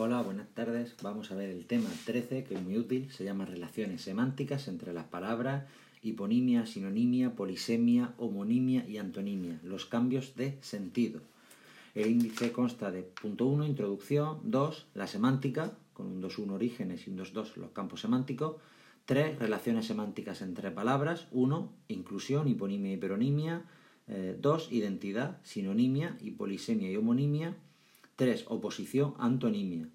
Hola, buenas tardes. Vamos a ver el tema 13, que es muy útil. Se llama relaciones semánticas entre las palabras, hiponimia, sinonimia, polisemia, homonimia y antonimia, los cambios de sentido. El índice consta de punto 1, introducción, 2, la semántica, con un 2-1 orígenes y un 2-2 los campos semánticos, 3, relaciones semánticas entre palabras, 1, inclusión, hiponimia y hiperonimia, 2, eh, identidad, sinonimia y polisemia y homonimia, 3. Oposición, antonimia.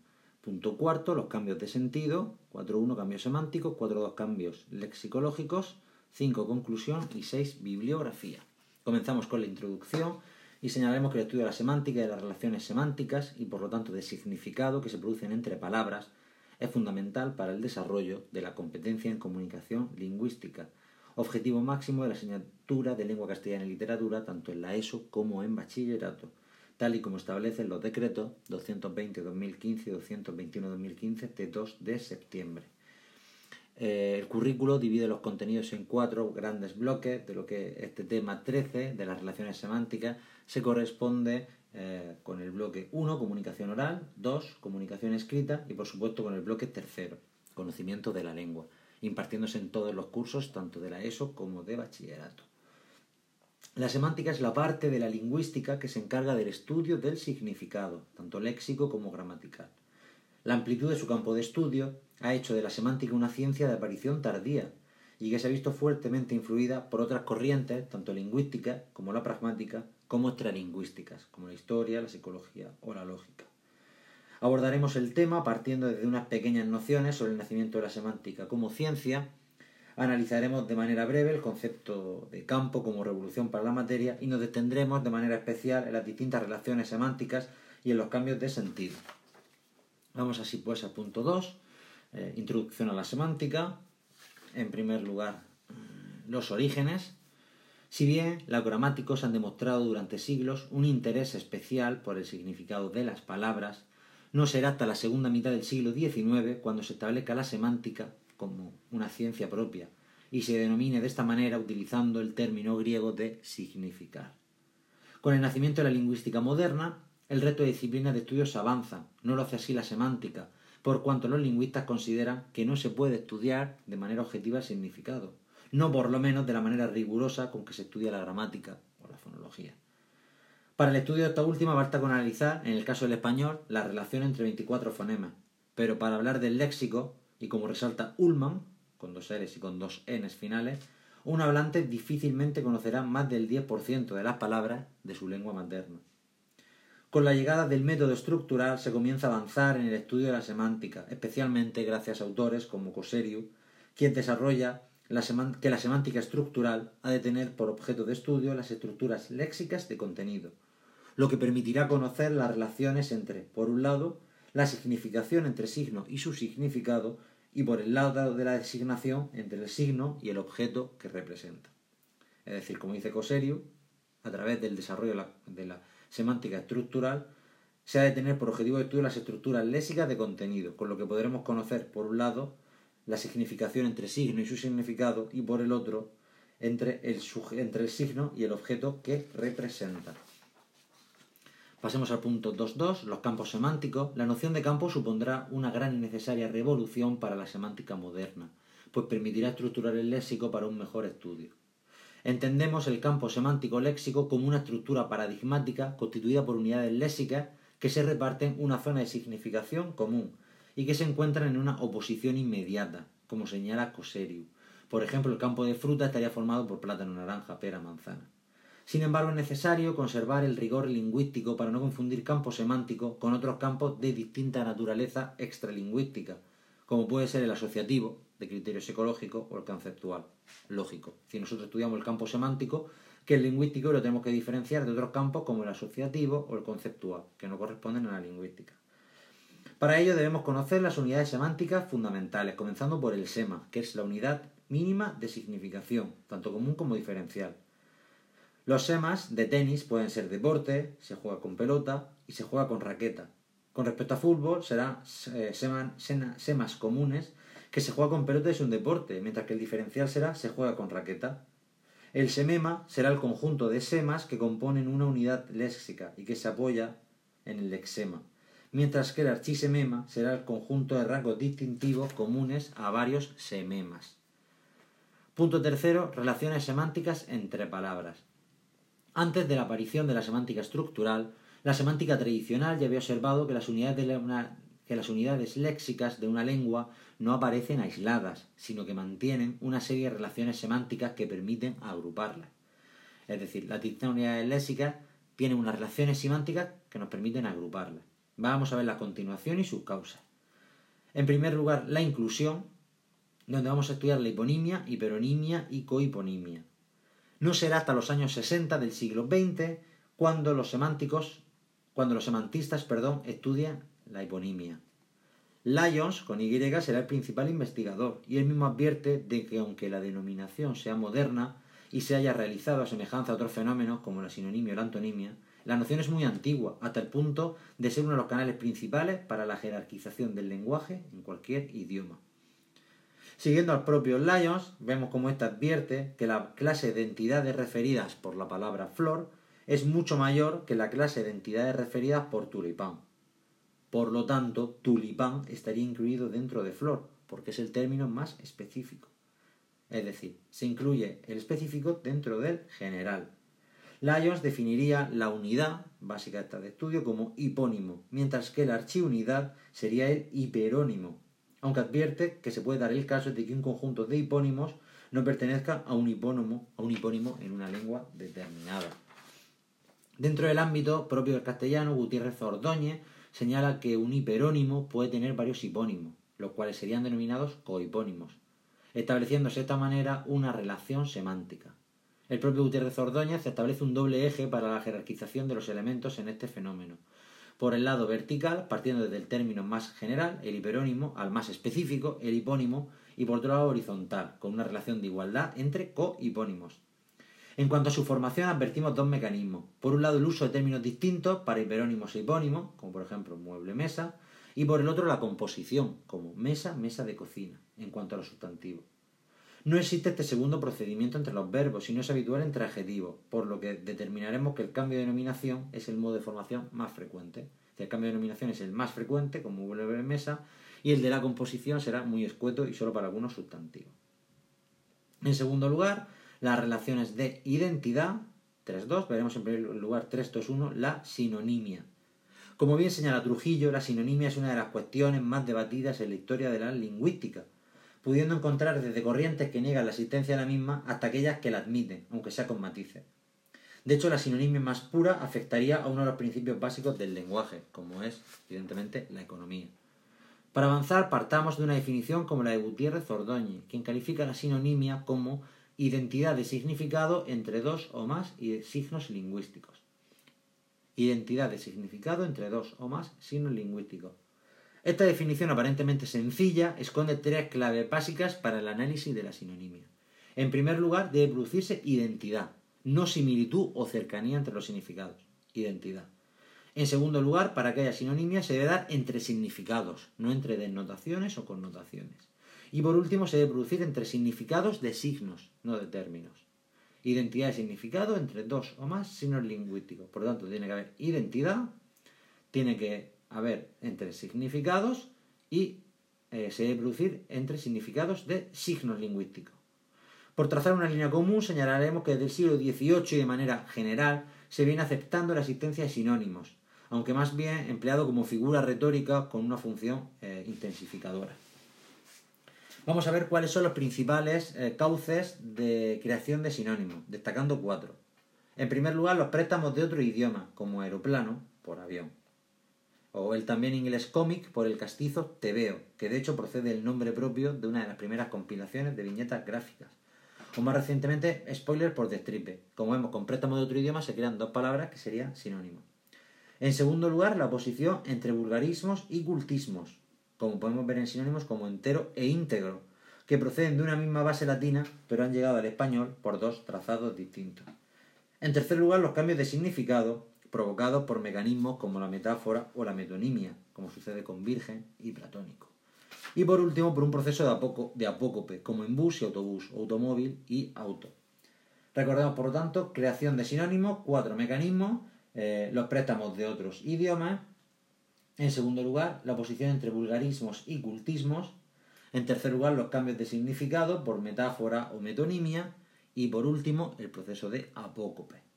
Punto cuarto, los cambios de sentido. 4.1, cambios semánticos. 4.2, cambios lexicológicos. 5. Conclusión. Y 6. Bibliografía. Comenzamos con la introducción y señalaremos que el estudio de la semántica y de las relaciones semánticas y por lo tanto de significado que se producen entre palabras es fundamental para el desarrollo de la competencia en comunicación lingüística, objetivo máximo de la asignatura de lengua castellana y literatura tanto en la ESO como en bachillerato tal y como establecen los decretos 220-2015 y 221-2015 de 2 de septiembre. Eh, el currículo divide los contenidos en cuatro grandes bloques, de lo que este tema 13 de las relaciones semánticas se corresponde eh, con el bloque 1, comunicación oral, 2, comunicación escrita y por supuesto con el bloque tercero, conocimiento de la lengua, impartiéndose en todos los cursos, tanto de la ESO como de bachillerato. La semántica es la parte de la lingüística que se encarga del estudio del significado, tanto léxico como gramatical. La amplitud de su campo de estudio ha hecho de la semántica una ciencia de aparición tardía y que se ha visto fuertemente influida por otras corrientes, tanto lingüísticas como la pragmática, como extralingüísticas, como la historia, la psicología o la lógica. Abordaremos el tema partiendo desde unas pequeñas nociones sobre el nacimiento de la semántica como ciencia Analizaremos de manera breve el concepto de campo como revolución para la materia y nos detendremos de manera especial en las distintas relaciones semánticas y en los cambios de sentido. Vamos así pues al punto 2, eh, introducción a la semántica. En primer lugar, mm, los orígenes. Si bien los gramáticos han demostrado durante siglos un interés especial por el significado de las palabras, no será hasta la segunda mitad del siglo XIX cuando se establezca la semántica como una ciencia propia y se denomine de esta manera utilizando el término griego de significar. Con el nacimiento de la lingüística moderna, el resto de disciplinas de estudios avanza, no lo hace así la semántica, por cuanto los lingüistas consideran que no se puede estudiar de manera objetiva el significado, no por lo menos de la manera rigurosa con que se estudia la gramática o la fonología. Para el estudio de esta última basta con analizar, en el caso del español, la relación entre 24 fonemas, pero para hablar del léxico y como resalta Ullman, con dos L's y con dos N's finales, un hablante difícilmente conocerá más del 10% de las palabras de su lengua materna. Con la llegada del método estructural se comienza a avanzar en el estudio de la semántica, especialmente gracias a autores como Coseriu, quien desarrolla que la semántica estructural ha de tener por objeto de estudio las estructuras léxicas de contenido, lo que permitirá conocer las relaciones entre, por un lado, la significación entre signo y su significado y por el lado de la designación entre el signo y el objeto que representa. Es decir, como dice Coserio, a través del desarrollo de la, semántica estructural, se ha de tener por objetivo de estudio las estructuras léxicas de contenido, con lo que podremos conocer, por un lado, la significación entre signo y su significado, y por el otro, entre el, entre el signo y el objeto que representa. Pasemos al punto 2.2, los campos semánticos. La noción de campo supondrá una gran y necesaria revolución para la semántica moderna, pues permitirá estructurar el léxico para un mejor estudio. Entendemos el campo semántico léxico como una estructura paradigmática constituida por unidades léxicas que se reparten una zona de significación común y que se encuentran en una oposición inmediata, como señala Coseriu. Por ejemplo, el campo de fruta estaría formado por plátano, naranja, pera, manzana. Sin embargo, es necesario conservar el rigor lingüístico para no confundir campos semánticos con otros campos de distinta naturaleza extralingüística, como puede ser el asociativo, de criterio psicológico, o el conceptual, lógico. Si nosotros estudiamos el campo semántico, que el lingüístico lo tenemos que diferenciar de otros campos como el asociativo o el conceptual, que no corresponden a la lingüística. Para ello debemos conocer las unidades semánticas fundamentales, comenzando por el SEMA, que es la unidad mínima de significación, tanto común como diferencial. Los semas de tenis pueden ser deporte, se juega con pelota y se juega con raqueta. Con respecto a fútbol, serán eh, semas comunes que se juega con pelota es un deporte, mientras que el diferencial será se juega con raqueta. El semema será el conjunto de semas que componen una unidad léxica y que se apoya en el lexema, mientras que el archisemema será el conjunto de rasgos distintivos comunes a varios sememas. Punto tercero, relaciones semánticas entre palabras. Antes de la aparición de la semántica estructural, la semántica tradicional ya había observado que las unidades, léxicas de una lengua no aparecen aisladas, sino que mantienen una serie de relaciones semánticas que permiten agruparlas. Es decir, las distintas unidades léxicas tienen unas relaciones semánticas que nos permiten agruparlas. Vamos a ver la continuación y sus causas. En primer lugar, la inclusión, donde vamos a estudiar la hiponimia, hiperonimia y cohiponimia. No será hasta los años 60 del siglo XX cuando los semánticos, cuando los semantistas, perdón, estudian la hiponimia. Lyons, con Y, será el principal investigador, y él mismo advierte de que aunque la denominación sea moderna y se haya realizado a semejanza a otros fenómenos como la sinonimia o la antonimia, la noción es muy antigua, hasta el punto de ser uno de los canales principales para la jerarquización del lenguaje en cualquier idioma. Siguiendo al propio Lyons, vemos cómo ésta advierte que la clase de entidades referidas por la palabra flor es mucho mayor que la clase de entidades referidas por tulipán. Por lo tanto, tulipán estaría incluido dentro de flor, porque es el término más específico. Es decir, se incluye el específico dentro del general. Lyons definiría la unidad básica de estudio como hipónimo, mientras que la archiunidad sería el hiperónimo, aunque advierte que se puede dar el caso de que un conjunto de hipónimos no pertenezca a un hipónimo, a un hipónimo en una lengua determinada. Dentro del ámbito propio del castellano, Gutiérrez Ordóñez señala que un hiperónimo puede tener varios hipónimos, los cuales serían denominados cohipónimos, estableciéndose de esta manera una relación semántica. El propio Gutiérrez Ordóñez establece un doble eje para la jerarquización de los elementos en este fenómeno. Por el lado vertical, partiendo desde el término más general, el hiperónimo, al más específico, el hipónimo, y por otro lado horizontal, con una relación de igualdad entre cohipónimos. En cuanto a su formación, advertimos dos mecanismos. Por un lado, el uso de términos distintos para hiperónimos e hipónimos, como por ejemplo mueble mesa, y por el otro la composición, como mesa, mesa de cocina, en cuanto a los sustantivos. No existe este segundo procedimiento entre los verbos, sino es habitual entre adjetivos, por lo que determinaremos que el cambio de denominación es el modo de formación más frecuente. El cambio de denominación es el más frecuente, como mueble mesa, y el de la composición será muy escueto y solo para algunos sustantivos. En segundo lugar, las relaciones de identidad, 3.2, veremos en primer lugar 3.2.1, la sinonimia. Como bien señala Trujillo, la sinonimia es una de las cuestiones más debatidas en la historia de la lingüística, pudiendo encontrar desde corrientes que niegan la existencia de la misma hasta aquellas que la admiten, aunque sea con matices. De hecho, la sinonimia más pura afectaría a uno de los principios básicos del lenguaje, como es, evidentemente, la economía. Para avanzar, partamos de una definición como la de Gutiérrez Ordóñez, quien califica la sinonimia como identidad de significado entre dos o más signos lingüísticos. Identidad de significado entre dos o más signos lingüísticos. Esta definición aparentemente sencilla esconde tres claves básicas para el análisis de la sinonimia. En primer lugar, debe producirse identidad, no similitud o cercanía entre los significados. Identidad. En segundo lugar, para que haya sinonimia se debe dar entre significados, no entre denotaciones o connotaciones. Y por último, se debe producir entre significados de signos, no de términos. Identidad de significado entre dos o más signos lingüísticos. Por lo tanto, tiene que haber identidad, tiene que haber entre significados y eh, se debe producir entre significados de signos lingüísticos. Por trazar una línea común, señalaremos que desde el siglo XVIII y de manera general se viene aceptando la existencia de sinónimos, aunque más bien empleado como figura retórica con una función eh, intensificadora. Vamos a ver cuáles son los principales eh, cauces de creación de sinónimos, destacando cuatro. En primer lugar, los préstamos de otro idioma, como aeroplano, por avión. O el también inglés cómic por el castizo Tebeo, que de hecho procede del nombre propio de una de las primeras compilaciones de viñetas gráficas. O más recientemente, spoiler por destripe. Como vemos, con préstamo de otro idioma se crean dos palabras que serían sinónimos. En segundo lugar, la oposición entre vulgarismos y cultismos, como podemos ver en sinónimos como entero e íntegro, que proceden de una misma base latina, pero han llegado al español por dos trazados distintos. En tercer lugar, los cambios de significado provocados por mecanismos como la metáfora o la metonimia, como sucede con virgen y platónico. Y por último, por un proceso de, de apócope, como en bus y autobús, automóvil y auto. Recordemos, por lo tanto, creación de sinónimos, cuatro mecanismos, eh, los préstamos de otros idiomas, En segundo lugar, la oposición entre vulgarismos y cultismos. En tercer lugar, los cambios de significado por metáfora o metonimia. Y por último, el proceso de apócope.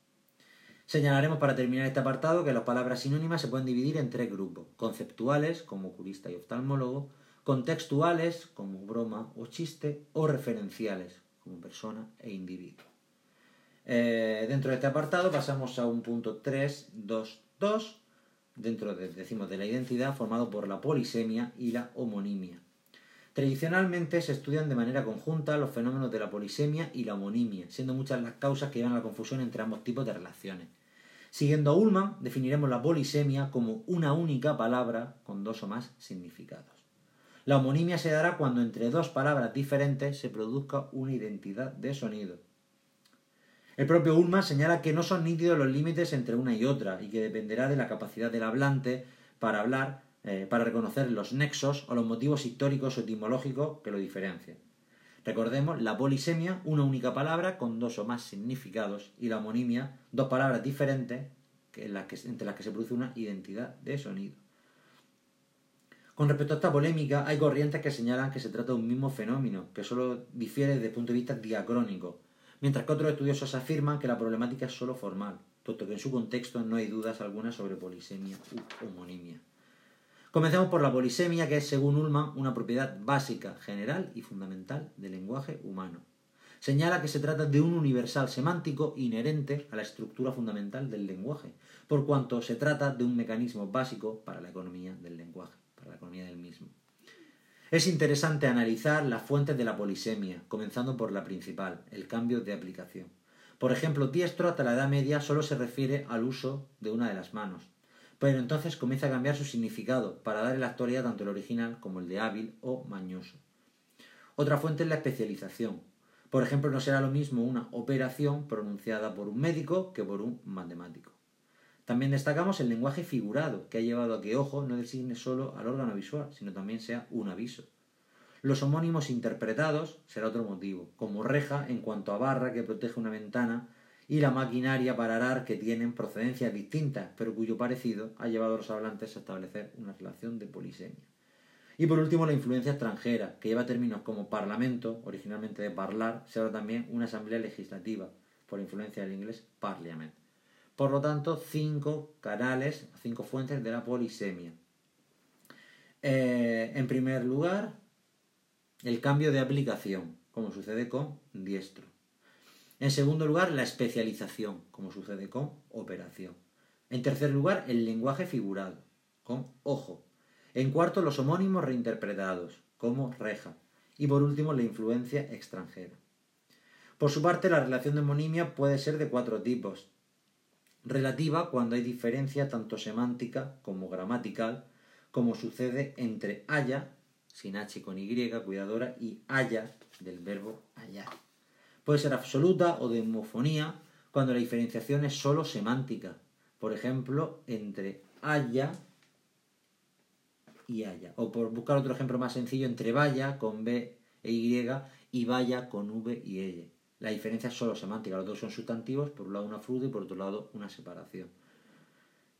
Señalaremos para terminar este apartado que las palabras sinónimas se pueden dividir en tres grupos, conceptuales, como oculista y oftalmólogo, contextuales, como broma o chiste, o referenciales, como persona e individuo. Eh, dentro de este apartado pasamos a un punto 3, 2, 2, dentro de, decimos, de la identidad, formado por la polisemia y la homonimia. Tradicionalmente se estudian de manera conjunta los fenómenos de la polisemia y la homonimia, siendo muchas las causas que llevan a la confusión entre ambos tipos de relaciones. Siguiendo a Ullman, definiremos la polisemia como una única palabra con dos o más significados. La homonimia se dará cuando entre dos palabras diferentes se produzca una identidad de sonido. El propio Ullman señala que no son nítidos los límites entre una y otra y que dependerá de la capacidad del hablante para hablar, eh, para reconocer los nexos o los motivos históricos o etimológicos que lo diferencian. Recordemos la polisemia, una única palabra con dos o más significados, y la homonimia, dos palabras diferentes entre las que se produce una identidad de sonido. Con respecto a esta polémica, hay corrientes que señalan que se trata de un mismo fenómeno, que solo difiere desde el punto de vista diacrónico, mientras que otros estudiosos afirman que la problemática es solo formal, puesto que en su contexto no hay dudas algunas sobre polisemia u homonimia. Comencemos por la polisemia, que es, según Ullman, una propiedad básica, general y fundamental del lenguaje humano. Señala que se trata de un universal semántico inherente a la estructura fundamental del lenguaje, por cuanto se trata de un mecanismo básico para la economía del lenguaje, para la economía del mismo. Es interesante analizar las fuentes de la polisemia, comenzando por la principal, el cambio de aplicación. Por ejemplo, diestro hasta la Edad Media solo se refiere al uso de una de las manos, pero entonces comienza a cambiar su significado para dar en la actualidad tanto el original como el de hábil o mañoso. Otra fuente es la especialización. Por ejemplo, no será lo mismo una operación pronunciada por un médico que por un matemático. También destacamos el lenguaje figurado, que ha llevado a que ojo no designe solo al órgano visual, sino también sea un aviso. Los homónimos interpretados será otro motivo, como reja en cuanto a barra que protege una ventana y la maquinaria para arar que tienen procedencias distintas, pero cuyo parecido ha llevado a los hablantes a establecer una relación de polisemia. Y por último, la influencia extranjera, que lleva términos como parlamento, originalmente de parlar, se habla también una asamblea legislativa, por influencia del inglés parliament. Por lo tanto, cinco canales, cinco fuentes de la polisemia. Eh, en primer lugar, el cambio de aplicación, como sucede con diestro. En segundo lugar, la especialización, como sucede con operación. En tercer lugar, el lenguaje figurado, con ojo. En cuarto, los homónimos reinterpretados, como reja. Y por último, la influencia extranjera. Por su parte, la relación de homonimia puede ser de cuatro tipos. Relativa, cuando hay diferencia tanto semántica como gramatical, como sucede entre haya, sin H con Y, cuidadora, y haya, del verbo hallar. Puede ser absoluta o de homofonía cuando la diferenciación es solo semántica. Por ejemplo, entre haya y haya. O por buscar otro ejemplo más sencillo, entre vaya con B e Y y vaya con V y L. La diferencia es solo semántica. Los dos son sustantivos, por un lado una fruta y por otro lado una separación.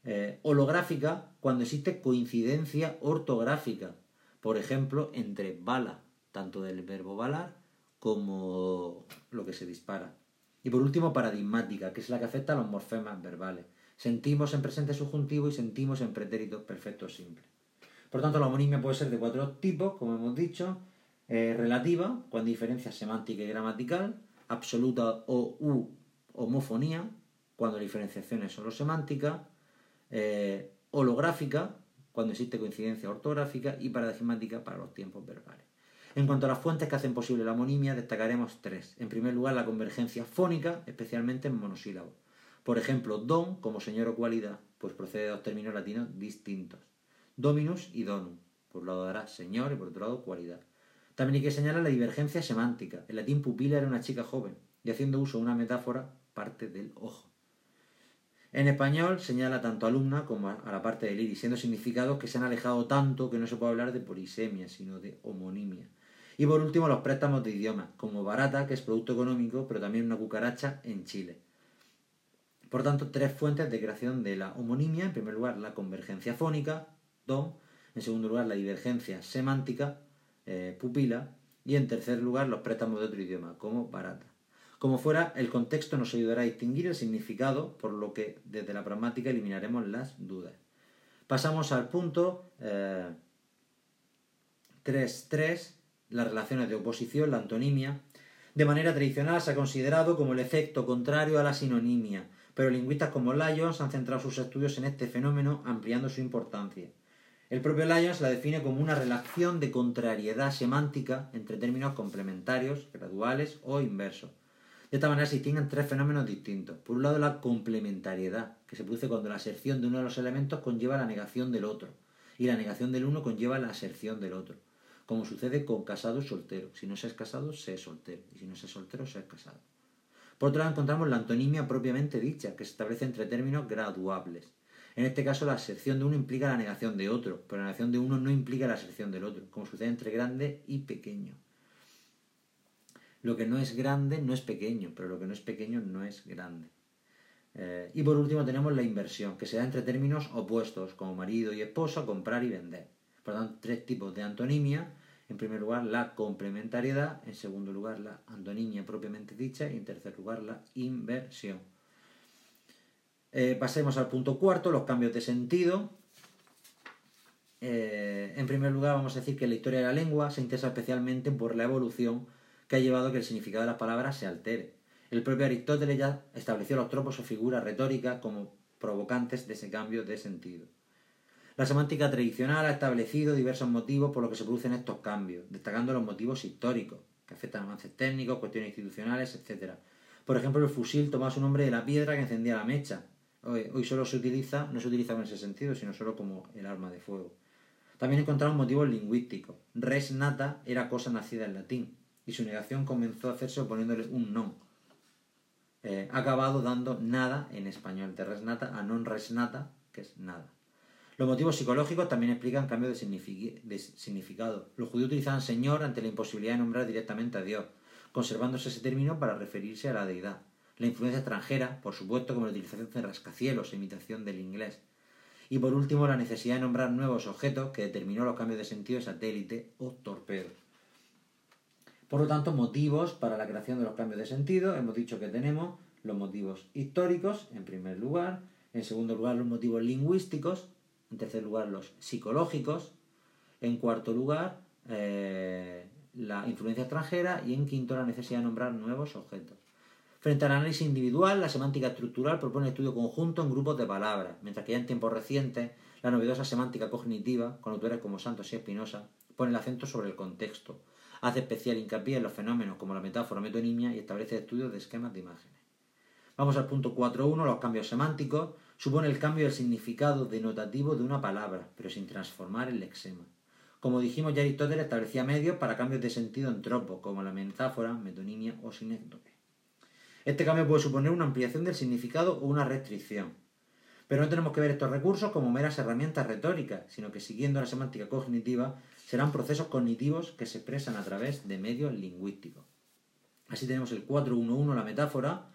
Eh, holográfica cuando existe coincidencia ortográfica. Por ejemplo, entre bala, tanto del verbo balar como lo que se dispara. Y por último, paradigmática, que es la que afecta a los morfemas verbales. Sentimos en presente subjuntivo y sentimos en pretérito perfecto simple. Por tanto, la homonimia puede ser de cuatro tipos, como hemos dicho. Eh, relativa, con diferencia semántica y gramatical. Absoluta o u homofonía, cuando la diferenciación es solo semántica. Eh, holográfica, cuando existe coincidencia ortográfica. Y paradigmática para los tiempos verbales. En cuanto a las fuentes que hacen posible la homonimia, destacaremos tres. En primer lugar, la convergencia fónica, especialmente en monosílabos. Por ejemplo, don como señor o cualidad, pues procede de dos términos latinos distintos. Dominus y donum. Por un lado dará señor y por otro lado cualidad. También hay que señalar la divergencia semántica. El latín pupila era una chica joven y haciendo uso de una metáfora parte del ojo. En español señala tanto alumna como a la parte del iris, siendo significados que se han alejado tanto que no se puede hablar de polisemia, sino de homonimia. Y por último, los préstamos de idiomas, como barata, que es producto económico, pero también una cucaracha en Chile. Por tanto, tres fuentes de creación de la homonimia. En primer lugar, la convergencia fónica, don. En segundo lugar, la divergencia semántica, eh, pupila. Y en tercer lugar, los préstamos de otro idioma, como barata. Como fuera, el contexto nos ayudará a distinguir el significado, por lo que desde la pragmática eliminaremos las dudas. Pasamos al punto 3.3, eh, las relaciones de oposición, la antonimia. De manera tradicional se ha considerado como el efecto contrario a la sinonimia, pero lingüistas como Lyons han centrado sus estudios en este fenómeno, ampliando su importancia. El propio Lyons la define como una relación de contrariedad semántica entre términos complementarios, graduales o inversos. De esta manera se distinguen tres fenómenos distintos. Por un lado, la complementariedad, que se produce cuando la aserción de uno de los elementos conlleva la negación del otro, y la negación del uno conlleva la aserción del otro, como sucede con casado y soltero. Si no se es casado, se es soltero, y si no se es soltero, se es casado. Por otro lado, encontramos la antonimia propiamente dicha, que se establece entre términos graduables. En este caso, la aserción de uno implica la negación de otro, pero la negación de uno no implica la aserción del otro, como sucede entre grande y pequeño. Lo que no es grande no es pequeño, pero lo que no es pequeño no es grande. Eh, y por último tenemos la inversión, que se da entre términos opuestos, como marido y esposo, comprar y vender. Por lo tanto, tres tipos de antonimia. En primer lugar, la complementariedad. En segundo lugar, la antonimia propiamente dicha. Y en tercer lugar, la inversión. Eh, pasemos al punto cuarto, los cambios de sentido. Eh, en primer lugar, vamos a decir que la historia de la lengua se interesa especialmente por la evolución que ha llevado a que el significado de las palabras se altere. El propio Aristóteles ya estableció los tropos o figuras retóricas como provocantes de ese cambio de sentido. La semántica tradicional ha establecido diversos motivos por los que se producen estos cambios, destacando los motivos históricos, que afectan avances técnicos, cuestiones institucionales, etc. Por ejemplo, el fusil toma su nombre de la piedra que encendía la mecha, hoy, solo se utiliza, no se utiliza en ese sentido, sino solo como el arma de fuego. También encontramos motivos lingüísticos. Res nata era cosa nacida en latín, y su negación comenzó a hacerse poniéndole un non. Eh, acabado dando nada en español, de res nata a non res nata, que es nada. Los motivos psicológicos también explican cambios de, significado. Los judíos utilizaban Señor ante la imposibilidad de nombrar directamente a Dios, conservándose ese término para referirse a la deidad la influencia extranjera, por supuesto, como la utilización de rascacielos imitación del inglés. Y por último, la necesidad de nombrar nuevos objetos que determinó los cambios de sentido de satélite o torpedo. Por lo tanto, motivos para la creación de los cambios de sentido. Hemos dicho que tenemos los motivos históricos, en primer lugar. En segundo lugar, los motivos lingüísticos. En tercer lugar, los psicológicos. En cuarto lugar, eh, la influencia extranjera. Y en quinto, la necesidad de nombrar nuevos objetos. Frente al análisis individual, la semántica estructural propone estudio conjunto en grupos de palabras, mientras que ya en tiempos recientes, la novedosa semántica cognitiva, con autores como Santos y Espinosa, pone el acento sobre el contexto, hace especial hincapié en los fenómenos como la metáfora metonimia y establece estudios de esquemas de imágenes. Vamos al punto 4.1, los cambios semánticos. Supone el cambio del significado denotativo de una palabra, pero sin transformar el lexema. Como dijimos, ya Aristóteles establecía medios para cambios de sentido en tropos, como la metáfora, metonimia o sinécdoque. Este cambio puede suponer una ampliación del significado o una restricción. Pero no tenemos que ver estos recursos como meras herramientas retóricas, sino que siguiendo la semántica cognitiva serán procesos cognitivos que se expresan a través de medios lingüísticos. Así tenemos el 411, la metáfora,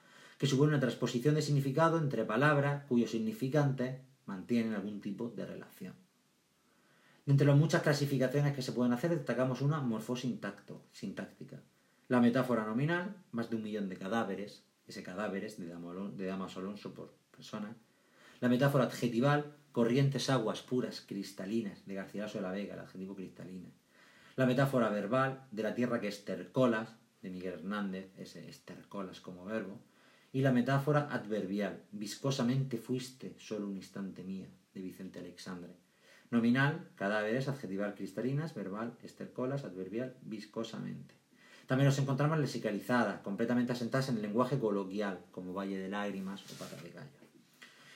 que supone una transposición de significado entre palabras cuyos significantes mantienen algún tipo de relación. entre las muchas clasificaciones que se pueden hacer, destacamos una morfosintáctica, la metáfora nominal, más de un millón de cadáveres, ese cadáveres de, de Damaso Alonso por persona. La metáfora adjetival, corrientes aguas puras, cristalinas, de Garcilaso de la Vega, el adjetivo cristalina. La metáfora verbal, de la tierra que estercolas, de Miguel Hernández, ese estercolas como verbo. Y la metáfora adverbial, viscosamente fuiste solo un instante mía, de Vicente Alexandre. Nominal, cadáveres, adjetival cristalinas, verbal, estercolas, adverbial, viscosamente. También nos encontramos lexicalizadas, completamente asentadas en el lenguaje coloquial, como Valle de Lágrimas o Pata de Gallo.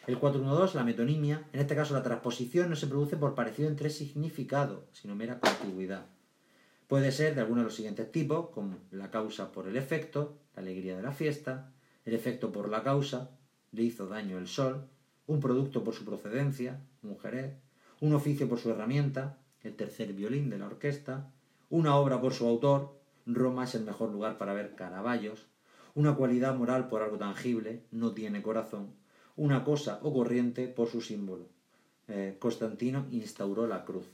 El 412, la metonimia, en este caso la transposición no se produce por parecido entre significado, sino mera contigüidad. Puede ser de alguno de los siguientes tipos, como la causa por el efecto, la alegría de la fiesta, el efecto por la causa, le hizo daño el sol, un producto por su procedencia, un jerez, un oficio por su herramienta, el tercer violín de la orquesta, una obra por su autor, Roma es el mejor lugar para ver caraballos, una cualidad moral por algo tangible, no tiene corazón, una cosa o corriente por su símbolo. eh, Constantino instauró la cruz.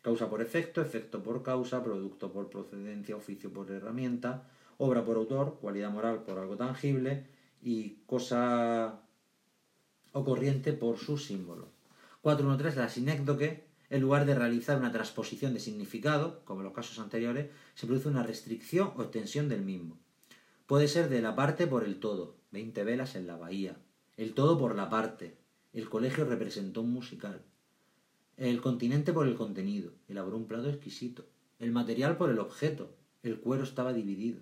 Causa por efecto, efecto por causa, producto por procedencia, oficio por herramienta, obra por autor, cualidad moral por algo tangible y cosa o corriente por su símbolo. 4.1.3. La sinécdoque, en lugar de realizar una transposición de significado, como en los casos anteriores, se produce una restricción o extensión del mismo. Puede ser de la parte por el todo, 20 velas en la bahía, el todo por la parte, el colegio representó un musical, el continente por el contenido, elaboró un plato exquisito, el material por el objeto, el cuero estaba dividido,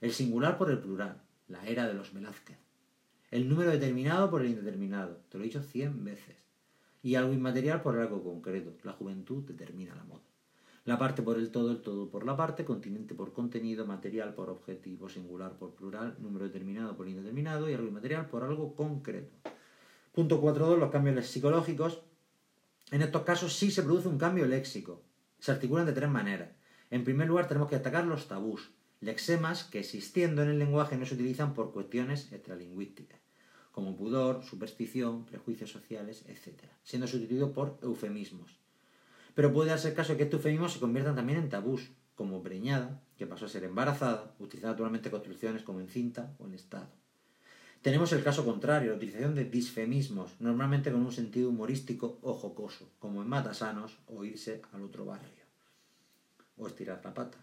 el singular por el plural, la era de los Velázquez, el número determinado por el indeterminado, te lo he dicho cien veces, y algo inmaterial por algo concreto, la juventud determina la moda. La parte por el todo, el todo por la parte, continente por contenido, material por objetivo, singular por plural, número determinado por indeterminado y algo inmaterial por algo concreto. Punto 4.2. Los cambios psicológicos. En estos casos sí se produce un cambio léxico. Se articulan de tres maneras. En primer lugar tenemos que destacar los tabús, lexemas que existiendo en el lenguaje no se utilizan por cuestiones extralingüísticas, como pudor, superstición, prejuicios sociales, etc., siendo sustituidos por eufemismos. Pero puede darse el caso de que estos eufemismos se conviertan también en tabús, como preñada, que pasó a ser embarazada, utilizando naturalmente construcciones como en cinta o en estado. Tenemos el caso contrario, la utilización de disfemismos, normalmente con un sentido humorístico o jocoso, como en matasanos o irse al otro barrio, o estirar la pata.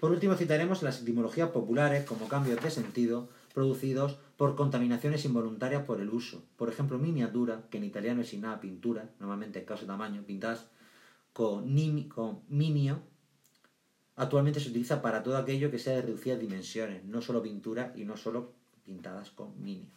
Por último, citaremos las etimologías populares como cambios de sentido producidos por contaminaciones involuntarias por el uso. Por ejemplo, miniatura, que en italiano es nada pintura, normalmente es caso de tamaño, pintas con, minio, actualmente se utiliza para todo aquello que sea de reducidas dimensiones, no solo pintura y no solo pintadas con minio.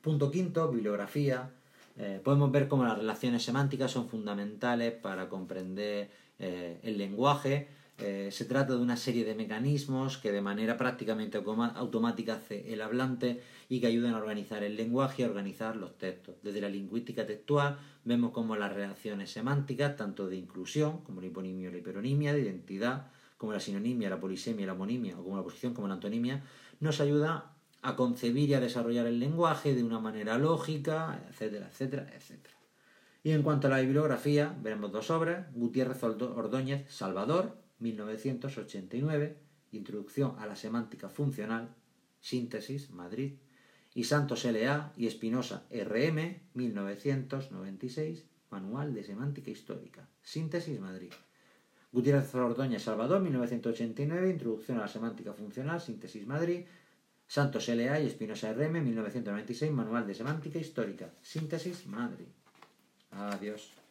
Punto quinto, bibliografía. Eh, podemos ver cómo las relaciones semánticas son fundamentales para comprender eh, el lenguaje. Eh, se trata de una serie de mecanismos que de manera prácticamente automática hace el hablante y que ayudan a organizar el lenguaje y a organizar los textos. Desde la lingüística textual vemos cómo las relaciones semánticas, tanto de inclusión, como la hiponimia o la hiperonimia, de identidad, como la sinonimia, la polisemia, la homonimia, o como la posición, como la antonimia, nos ayuda a concebir y a desarrollar el lenguaje de una manera lógica, etcétera, etcétera, etcétera. Y en cuanto a la bibliografía, veremos dos obras, Gutiérrez Ordóñez, Salvador, 1989, Introducción a la Semántica Funcional, Síntesis, Madrid, y Santos L.A. y Espinosa R.M., 1996, Manual de Semántica Histórica, Síntesis, Madrid. Gutiérrez Ordóñez Salvador, 1989, Introducción a la Semántica Funcional, Síntesis Madrid. Santos L.A. y Espinosa R.M., 1996, Manual de Semántica Histórica, Síntesis Madrid. Adiós.